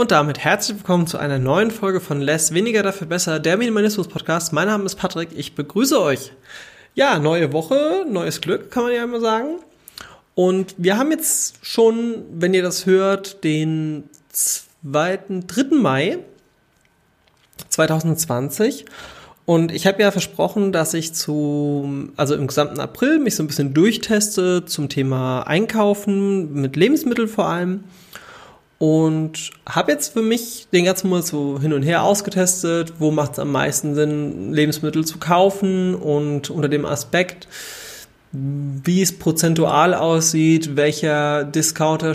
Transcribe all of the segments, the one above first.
Und damit herzlich willkommen zu einer neuen Folge von Less Weniger dafür besser, der Minimalismus Podcast. Mein Name ist Patrick, ich begrüße euch. Ja, neue Woche, neues Glück, kann man ja immer sagen. Und wir haben jetzt schon, wenn ihr das hört, den zweiten, dritten Mai 2020. Und ich habe ja versprochen, dass ich zu, also im gesamten April mich so ein bisschen durchteste zum Thema Einkaufen mit Lebensmitteln vor allem und habe jetzt für mich den ganzen Monat so hin und her ausgetestet, wo macht es am meisten Sinn, Lebensmittel zu kaufen und unter dem Aspekt, wie es prozentual aussieht, welcher Discounter,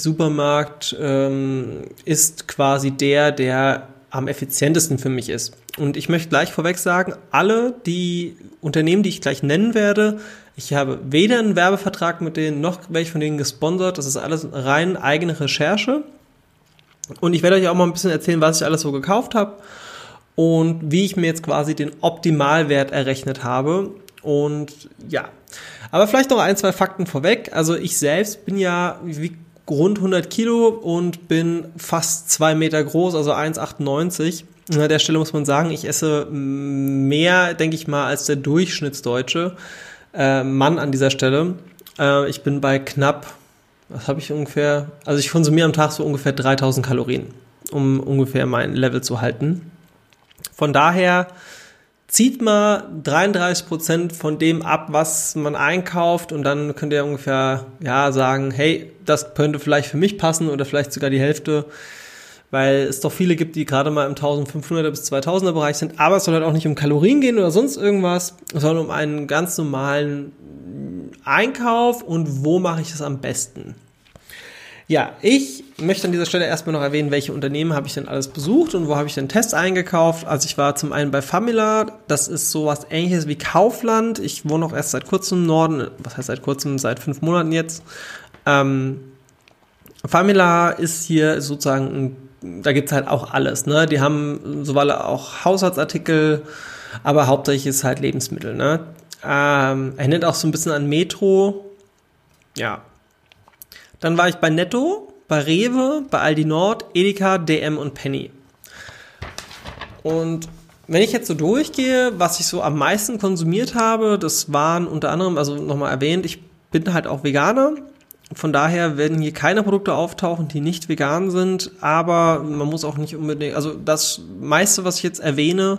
Supermarkt ähm, ist quasi der, der am effizientesten für mich ist. Und ich möchte gleich vorweg sagen, alle die Unternehmen, die ich gleich nennen werde, ich habe weder einen Werbevertrag mit denen, noch welche von denen gesponsert. Das ist alles rein eigene Recherche. Und ich werde euch auch mal ein bisschen erzählen, was ich alles so gekauft habe und wie ich mir jetzt quasi den Optimalwert errechnet habe. Und ja, aber vielleicht noch ein, zwei Fakten vorweg. Also ich selbst bin ja wie rund 100 Kilo und bin fast zwei Meter groß, also 1,98. An der Stelle muss man sagen, ich esse mehr, denke ich mal, als der Durchschnittsdeutsche äh, Mann an dieser Stelle. Äh, ich bin bei knapp, was habe ich ungefähr, also ich konsumiere am Tag so ungefähr 3000 Kalorien, um ungefähr mein Level zu halten. Von daher zieht mal 33 Prozent von dem ab, was man einkauft und dann könnt ihr ungefähr ja sagen, hey, das könnte vielleicht für mich passen oder vielleicht sogar die Hälfte weil es doch viele gibt, die gerade mal im 1500er bis 2000er Bereich sind. Aber es soll halt auch nicht um Kalorien gehen oder sonst irgendwas, sondern um einen ganz normalen Einkauf und wo mache ich es am besten. Ja, ich möchte an dieser Stelle erstmal noch erwähnen, welche Unternehmen habe ich denn alles besucht und wo habe ich denn Tests eingekauft. Also ich war zum einen bei Famila, das ist sowas ähnliches wie Kaufland. Ich wohne auch erst seit kurzem im Norden, was heißt seit kurzem, seit fünf Monaten jetzt. Ähm, Famila ist hier sozusagen ein da gibt's halt auch alles. Ne? Die haben sowohl auch Haushaltsartikel, aber hauptsächlich ist halt Lebensmittel. Ne? Ähm, erinnert auch so ein bisschen an Metro. Ja. Dann war ich bei Netto, bei Rewe, bei Aldi Nord, Edeka, DM und Penny. Und wenn ich jetzt so durchgehe, was ich so am meisten konsumiert habe, das waren unter anderem, also nochmal erwähnt, ich bin halt auch Veganer von daher werden hier keine Produkte auftauchen, die nicht vegan sind, aber man muss auch nicht unbedingt, also das meiste, was ich jetzt erwähne,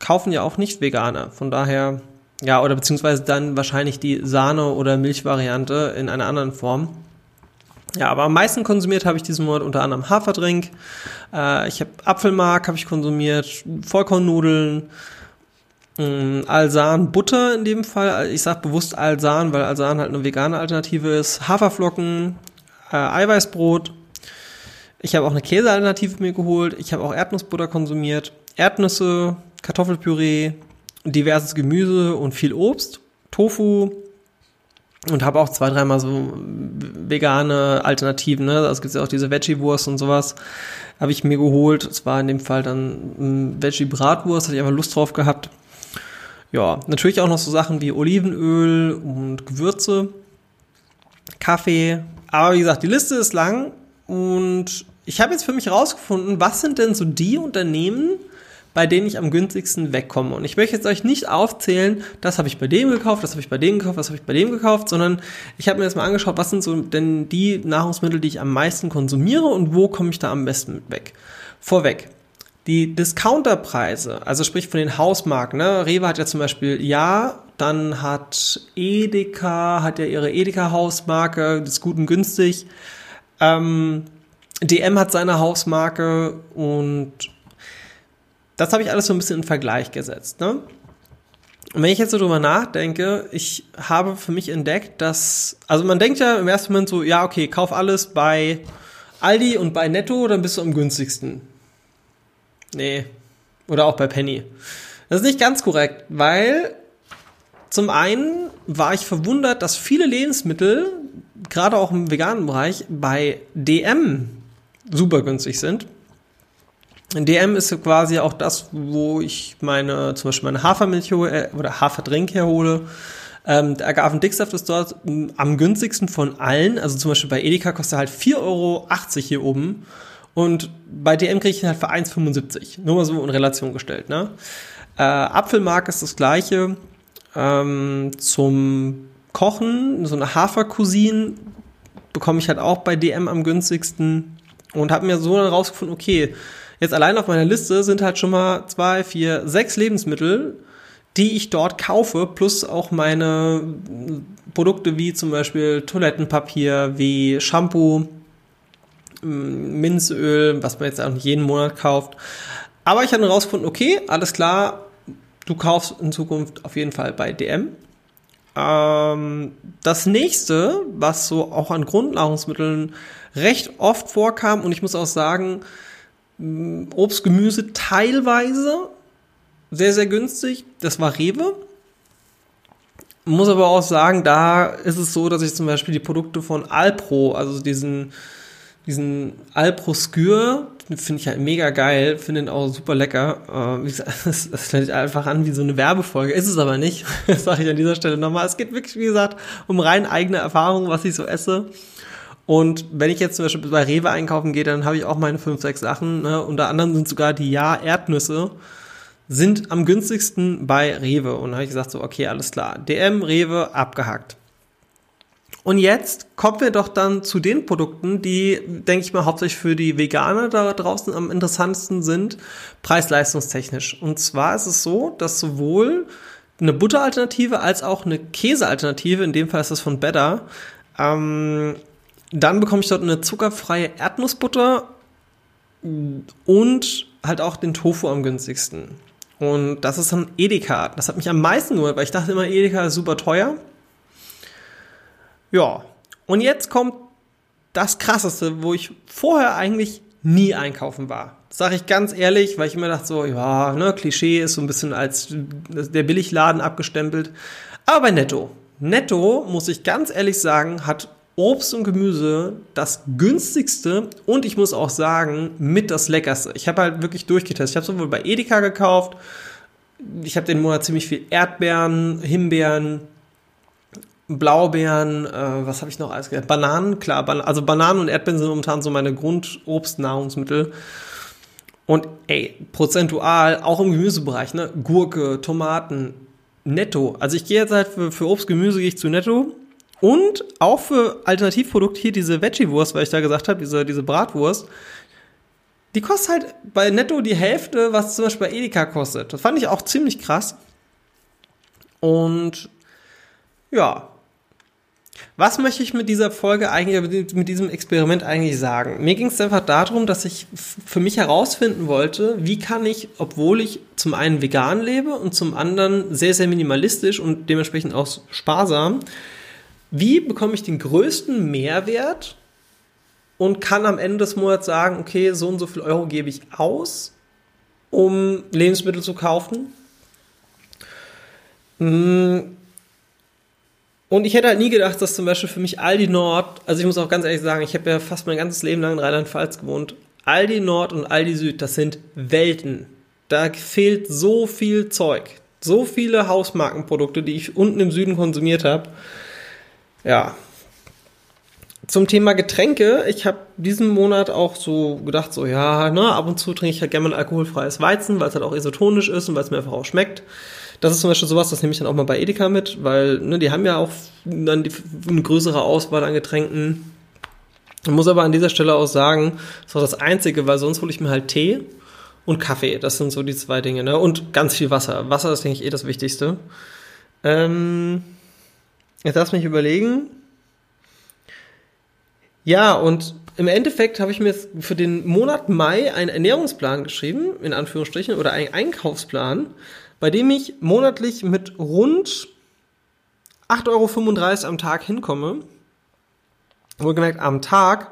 kaufen ja auch nicht Veganer. Von daher, ja, oder beziehungsweise dann wahrscheinlich die Sahne- oder Milchvariante in einer anderen Form. Ja, aber am meisten konsumiert habe ich diesen Monat unter anderem Haferdrink. Äh, ich habe Apfelmark habe ich konsumiert, Vollkornnudeln, Alsan Butter in dem Fall. Ich sage bewusst Alsan, weil Alsan halt eine vegane Alternative ist. Haferflocken, äh, Eiweißbrot. Ich habe auch eine Käsealternative mir geholt. Ich habe auch Erdnussbutter konsumiert. Erdnüsse, Kartoffelpüree, diverses Gemüse und viel Obst. Tofu. Und habe auch zwei, dreimal so vegane Alternativen. Ne? Also es gibt ja auch diese Veggie-Wurst und sowas. Habe ich mir geholt. Es war in dem Fall dann Veggie-Bratwurst. Hatte ich einfach Lust drauf gehabt. Ja, natürlich auch noch so Sachen wie Olivenöl und Gewürze, Kaffee. Aber wie gesagt, die Liste ist lang und ich habe jetzt für mich herausgefunden, was sind denn so die Unternehmen, bei denen ich am günstigsten wegkomme. Und ich möchte jetzt euch nicht aufzählen, das habe ich bei dem gekauft, das habe ich bei dem gekauft, das habe ich bei dem gekauft, sondern ich habe mir jetzt mal angeschaut, was sind so denn die Nahrungsmittel, die ich am meisten konsumiere und wo komme ich da am besten mit weg. Vorweg, die Discounterpreise, also sprich von den Hausmarken, ne? Rewe hat ja zum Beispiel Ja, dann hat Edeka, hat ja ihre Edeka-Hausmarke, das ist gut und günstig. Ähm, DM hat seine Hausmarke und das habe ich alles so ein bisschen in Vergleich gesetzt. Ne? Und wenn ich jetzt so drüber nachdenke, ich habe für mich entdeckt, dass, also man denkt ja im ersten Moment so, ja, okay, kauf alles bei Aldi und bei Netto, dann bist du am günstigsten. Nee. Oder auch bei Penny. Das ist nicht ganz korrekt, weil zum einen war ich verwundert, dass viele Lebensmittel, gerade auch im veganen Bereich, bei DM super günstig sind. DM ist quasi auch das, wo ich meine, zum Beispiel meine Hafermilch oder Haferdrink herhole. Ähm, der Agavendicksaft ist dort m, am günstigsten von allen. Also zum Beispiel bei Edeka kostet er halt 4,80 Euro hier oben. Und bei DM kriege ich ihn halt für 1,75. Nur mal so in Relation gestellt. Ne? Äh, Apfelmark ist das gleiche. Ähm, zum Kochen, so eine Hafercousin bekomme ich halt auch bei DM am günstigsten. Und habe mir so dann rausgefunden, okay, jetzt allein auf meiner Liste sind halt schon mal zwei, vier, sechs Lebensmittel, die ich dort kaufe, plus auch meine Produkte wie zum Beispiel Toilettenpapier, wie Shampoo, Minzöl, was man jetzt auch nicht jeden Monat kauft. Aber ich habe dann rausgefunden, okay, alles klar, du kaufst in Zukunft auf jeden Fall bei DM. Ähm, das nächste, was so auch an Grundnahrungsmitteln recht oft vorkam, und ich muss auch sagen, Obst, Gemüse teilweise sehr, sehr günstig, das war Rewe. Muss aber auch sagen, da ist es so, dass ich zum Beispiel die Produkte von Alpro, also diesen diesen Alpro Skür, finde ich halt mega geil, finde ihn auch super lecker. Äh, wie das, das hört einfach an wie so eine Werbefolge, ist es aber nicht. Das sage ich an dieser Stelle nochmal. Es geht wirklich, wie gesagt, um rein eigene Erfahrungen, was ich so esse. Und wenn ich jetzt zum Beispiel bei Rewe einkaufen gehe, dann habe ich auch meine fünf, sechs Sachen. Ne? Unter anderem sind sogar die Ja-Erdnüsse sind am günstigsten bei Rewe. Und da habe ich gesagt so, okay, alles klar. DM, Rewe, abgehackt. Und jetzt kommen wir doch dann zu den Produkten, die, denke ich mal, hauptsächlich für die Veganer da draußen am interessantesten sind, preis-leistungstechnisch. Und zwar ist es so, dass sowohl eine Butteralternative als auch eine Käsealternative, in dem Fall ist das von Better, ähm, dann bekomme ich dort eine zuckerfreie Erdnussbutter und halt auch den Tofu am günstigsten. Und das ist dann Edeka. Das hat mich am meisten gehört, weil ich dachte immer, Edeka ist super teuer. Ja, und jetzt kommt das Krasseste, wo ich vorher eigentlich nie einkaufen war. Sage ich ganz ehrlich, weil ich immer dachte so, ja, ne, Klischee ist so ein bisschen als der Billigladen abgestempelt. Aber bei Netto. Netto, muss ich ganz ehrlich sagen, hat Obst und Gemüse das günstigste und ich muss auch sagen, mit das leckerste. Ich habe halt wirklich durchgetestet. Ich habe sowohl bei Edeka gekauft, ich habe den Monat ziemlich viel Erdbeeren, Himbeeren, Blaubeeren, äh, was habe ich noch alles gehört? Bananen, klar, ban also Bananen und Erdbeeren sind momentan so meine Grundobstnahrungsmittel. Und ey, prozentual, auch im Gemüsebereich, ne? Gurke, Tomaten, netto. Also ich gehe jetzt halt für, für Obst, Gemüse gehe ich zu netto. Und auch für Alternativprodukte hier diese Veggie-Wurst, weil ich da gesagt habe, diese, diese Bratwurst, die kostet halt bei netto die Hälfte, was zum Beispiel bei Edeka kostet. Das fand ich auch ziemlich krass. Und ja, was möchte ich mit dieser Folge eigentlich, mit diesem Experiment eigentlich sagen? Mir ging es einfach darum, dass ich für mich herausfinden wollte, wie kann ich, obwohl ich zum einen vegan lebe und zum anderen sehr, sehr minimalistisch und dementsprechend auch sparsam, wie bekomme ich den größten Mehrwert und kann am Ende des Monats sagen, okay, so und so viel Euro gebe ich aus, um Lebensmittel zu kaufen? Hm und ich hätte halt nie gedacht, dass zum Beispiel für mich Aldi Nord, also ich muss auch ganz ehrlich sagen, ich habe ja fast mein ganzes Leben lang in Rheinland-Pfalz gewohnt. Aldi Nord und Aldi Süd, das sind Welten. Da fehlt so viel Zeug. So viele Hausmarkenprodukte, die ich unten im Süden konsumiert habe. Ja. Zum Thema Getränke, ich habe diesen Monat auch so gedacht, so ja, ne, ab und zu trinke ich halt gerne mal alkoholfreies Weizen, weil es halt auch isotonisch ist und weil es mir einfach auch schmeckt. Das ist zum Beispiel sowas, das nehme ich dann auch mal bei Edeka mit, weil ne, die haben ja auch dann die, eine größere Auswahl an Getränken. Ich muss aber an dieser Stelle auch sagen, das ist auch das Einzige, weil sonst hole ich mir halt Tee und Kaffee. Das sind so die zwei Dinge. Ne? Und ganz viel Wasser. Wasser ist, denke ich, eh das Wichtigste. Ähm, jetzt lass mich überlegen. Ja, und im Endeffekt habe ich mir für den Monat Mai einen Ernährungsplan geschrieben, in Anführungsstrichen, oder einen Einkaufsplan, bei dem ich monatlich mit rund 8,35 Euro am Tag hinkomme. Wohlgemerkt am Tag.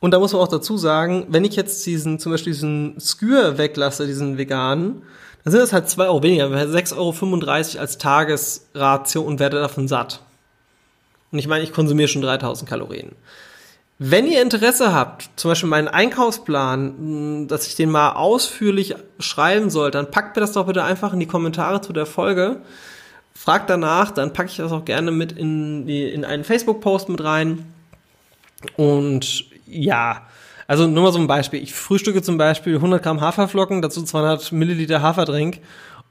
Und da muss man auch dazu sagen, wenn ich jetzt diesen, zum Beispiel diesen Skür weglasse, diesen veganen, dann sind das halt 2 Euro weniger, 6,35 Euro als Tagesration und werde davon satt. Und ich meine, ich konsumiere schon 3000 Kalorien. Wenn ihr Interesse habt, zum Beispiel meinen Einkaufsplan, dass ich den mal ausführlich schreiben soll, dann packt mir das doch bitte einfach in die Kommentare zu der Folge. fragt danach, dann packe ich das auch gerne mit in, die, in einen Facebook-Post mit rein. Und ja, also nur mal so ein Beispiel. Ich frühstücke zum Beispiel 100 Gramm Haferflocken, dazu 200 Milliliter Haferdrink.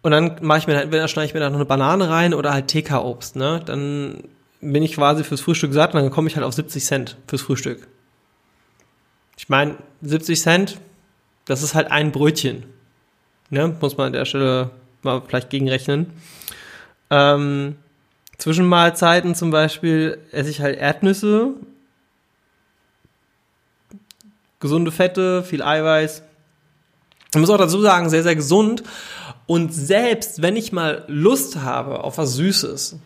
Und dann mache ich mir, entweder schneide ich mir da noch eine Banane rein oder halt TK-Obst, ne? Dann bin ich quasi fürs Frühstück satt und dann komme ich halt auf 70 Cent fürs Frühstück. Ich meine, 70 Cent, das ist halt ein Brötchen. Ne? Muss man an der Stelle mal vielleicht gegenrechnen. Ähm, Zwischenmahlzeiten zum Beispiel esse ich halt Erdnüsse, gesunde Fette, viel Eiweiß. Ich muss auch dazu sagen, sehr, sehr gesund. Und selbst wenn ich mal Lust habe auf was Süßes,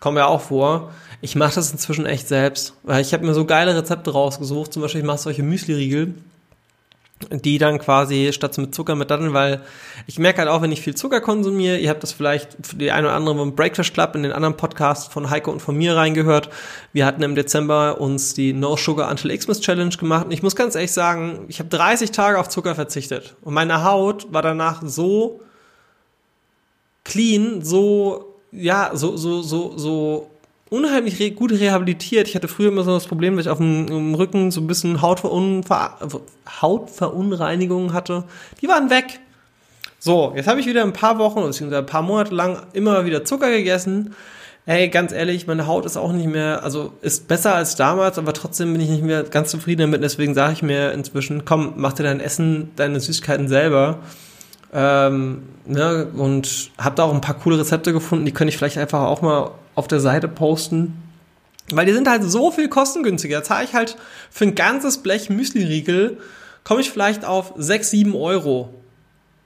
kommt ja auch vor, ich mache das inzwischen echt selbst. Weil ich habe mir so geile Rezepte rausgesucht. Zum Beispiel, ich mache solche Müsli-Riegel die dann quasi statt mit Zucker mit Datteln, weil ich merke halt auch, wenn ich viel Zucker konsumiere, ihr habt das vielleicht die eine oder andere beim Breakfast Club in den anderen Podcasts von Heiko und von mir reingehört. Wir hatten im Dezember uns die No Sugar Until Xmas Challenge gemacht und ich muss ganz ehrlich sagen, ich habe 30 Tage auf Zucker verzichtet und meine Haut war danach so clean, so ja, so so so so unheimlich re gut rehabilitiert. Ich hatte früher immer so das Problem, dass ich auf dem, dem Rücken so ein bisschen Hautverunver Hautverunreinigungen hatte. Die waren weg. So, jetzt habe ich wieder ein paar Wochen, beziehungsweise ein paar Monate lang immer wieder Zucker gegessen. Ey, ganz ehrlich, meine Haut ist auch nicht mehr, also ist besser als damals, aber trotzdem bin ich nicht mehr ganz zufrieden damit. Deswegen sage ich mir inzwischen, komm, mach dir dein Essen, deine Süßigkeiten selber. Ähm, ne, und habe da auch ein paar coole Rezepte gefunden, die könnte ich vielleicht einfach auch mal auf der Seite posten. Weil die sind halt so viel kostengünstiger. Zahle ich halt für ein ganzes Blech Müsli-Riegel, komme ich vielleicht auf 6, 7 Euro.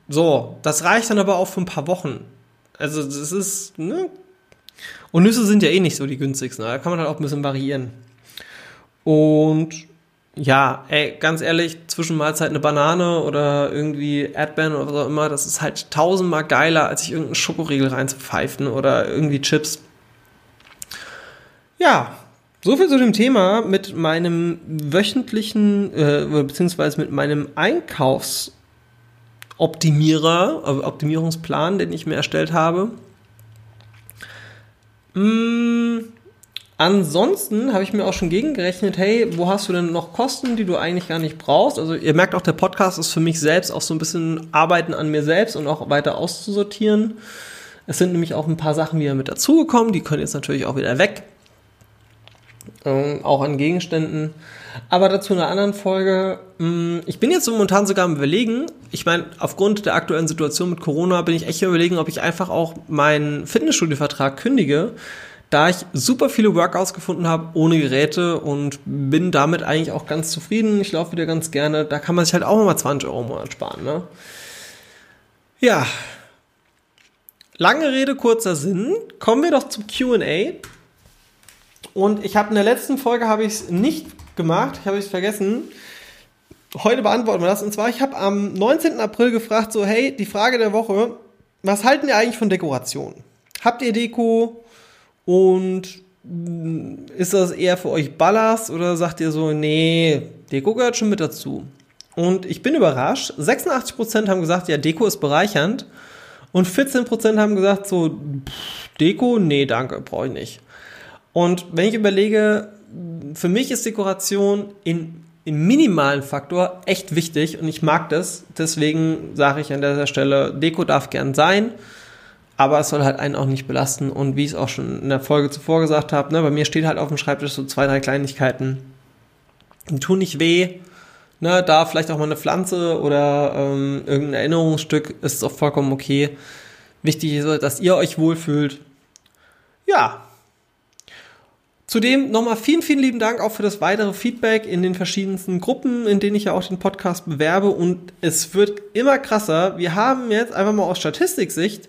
So, das reicht dann aber auch für ein paar Wochen. Also das ist, ne? Und Nüsse sind ja eh nicht so die günstigsten. Da kann man halt auch ein bisschen variieren. Und ja, ey, ganz ehrlich, zwischen Mahlzeit eine Banane oder irgendwie Erdbeeren oder auch immer, das ist halt tausendmal geiler, als sich irgendeinen Schokoriegel reinzupfeifen oder irgendwie Chips. Ja, so viel zu dem Thema mit meinem wöchentlichen, äh, beziehungsweise mit meinem Einkaufsoptimierer, äh, Optimierungsplan, den ich mir erstellt habe. Mmh Ansonsten habe ich mir auch schon gegengerechnet, hey, wo hast du denn noch Kosten, die du eigentlich gar nicht brauchst? Also ihr merkt auch, der Podcast ist für mich selbst auch so ein bisschen Arbeiten an mir selbst und auch weiter auszusortieren. Es sind nämlich auch ein paar Sachen wieder mit dazugekommen, die können jetzt natürlich auch wieder weg. Ähm, auch an Gegenständen. Aber dazu in einer anderen Folge. Mm, ich bin jetzt momentan sogar am Überlegen. Ich meine, aufgrund der aktuellen Situation mit Corona bin ich echt überlegen, ob ich einfach auch meinen Fitnessstudio-Vertrag kündige da ich super viele Workouts gefunden habe ohne Geräte und bin damit eigentlich auch ganz zufrieden. Ich laufe wieder ganz gerne. Da kann man sich halt auch mal 20 Euro im Monat sparen. Ne? Ja. Lange Rede, kurzer Sinn. Kommen wir doch zum QA. Und ich habe in der letzten Folge habe ich es nicht gemacht, ich habe es vergessen. Heute beantworten wir das. Und zwar, ich habe am 19. April gefragt, so, hey, die Frage der Woche, was halten ihr eigentlich von Dekoration? Habt ihr Deko? Und mm, ist das eher für euch Ballast oder sagt ihr so, nee, Deko gehört schon mit dazu? Und ich bin überrascht. 86% haben gesagt, ja, Deko ist bereichernd. Und 14% haben gesagt, so, pff, Deko, nee, danke, brauche ich nicht. Und wenn ich überlege, für mich ist Dekoration in, im minimalen Faktor echt wichtig und ich mag das. Deswegen sage ich an dieser Stelle, Deko darf gern sein aber es soll halt einen auch nicht belasten. Und wie ich es auch schon in der Folge zuvor gesagt habe, ne, bei mir steht halt auf dem Schreibtisch so zwei, drei Kleinigkeiten. Die tun nicht weh. Ne, da vielleicht auch mal eine Pflanze oder ähm, irgendein Erinnerungsstück ist auch vollkommen okay. Wichtig ist, dass ihr euch wohlfühlt. Ja. Zudem nochmal vielen, vielen lieben Dank auch für das weitere Feedback in den verschiedensten Gruppen, in denen ich ja auch den Podcast bewerbe. Und es wird immer krasser. Wir haben jetzt einfach mal aus Statistiksicht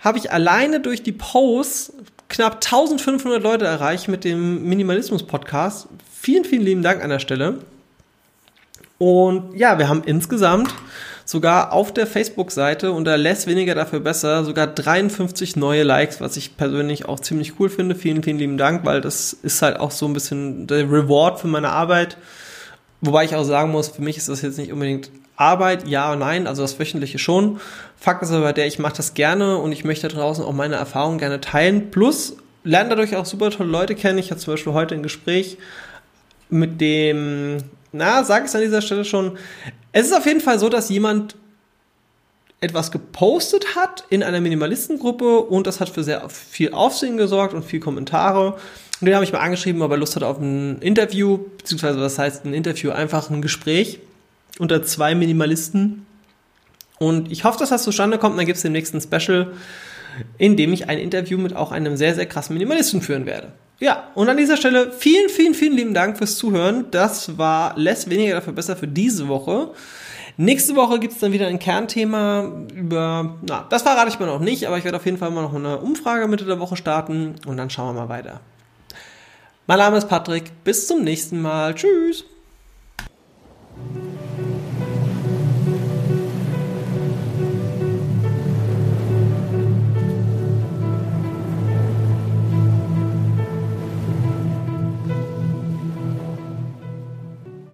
habe ich alleine durch die Posts knapp 1500 Leute erreicht mit dem Minimalismus-Podcast. Vielen, vielen lieben Dank an der Stelle. Und ja, wir haben insgesamt sogar auf der Facebook-Seite unter Less weniger dafür besser sogar 53 neue Likes, was ich persönlich auch ziemlich cool finde. Vielen, vielen lieben Dank, weil das ist halt auch so ein bisschen der Reward für meine Arbeit. Wobei ich auch sagen muss, für mich ist das jetzt nicht unbedingt Arbeit, ja und nein, also das wöchentliche schon. Fakt ist aber der, ich mache das gerne und ich möchte draußen auch meine Erfahrungen gerne teilen. Plus lerne dadurch auch super tolle Leute kennen. Ich hatte zum Beispiel heute ein Gespräch mit dem, na, sag ich es an dieser Stelle schon. Es ist auf jeden Fall so, dass jemand etwas gepostet hat in einer Minimalistengruppe und das hat für sehr viel Aufsehen gesorgt und viel Kommentare. Und den habe ich mal angeschrieben, ob er Lust hat auf ein Interview, beziehungsweise was heißt ein Interview, einfach ein Gespräch unter zwei Minimalisten. Und ich hoffe, dass das zustande kommt. dann gibt es den nächsten Special, in dem ich ein Interview mit auch einem sehr, sehr krassen Minimalisten führen werde. Ja, und an dieser Stelle vielen, vielen, vielen lieben Dank fürs Zuhören. Das war less weniger dafür besser für diese Woche. Nächste Woche gibt es dann wieder ein Kernthema über, na, das verrate ich mir noch nicht, aber ich werde auf jeden Fall mal noch eine Umfrage Mitte der Woche starten und dann schauen wir mal weiter. Mein Name ist Patrick, bis zum nächsten Mal. Tschüss.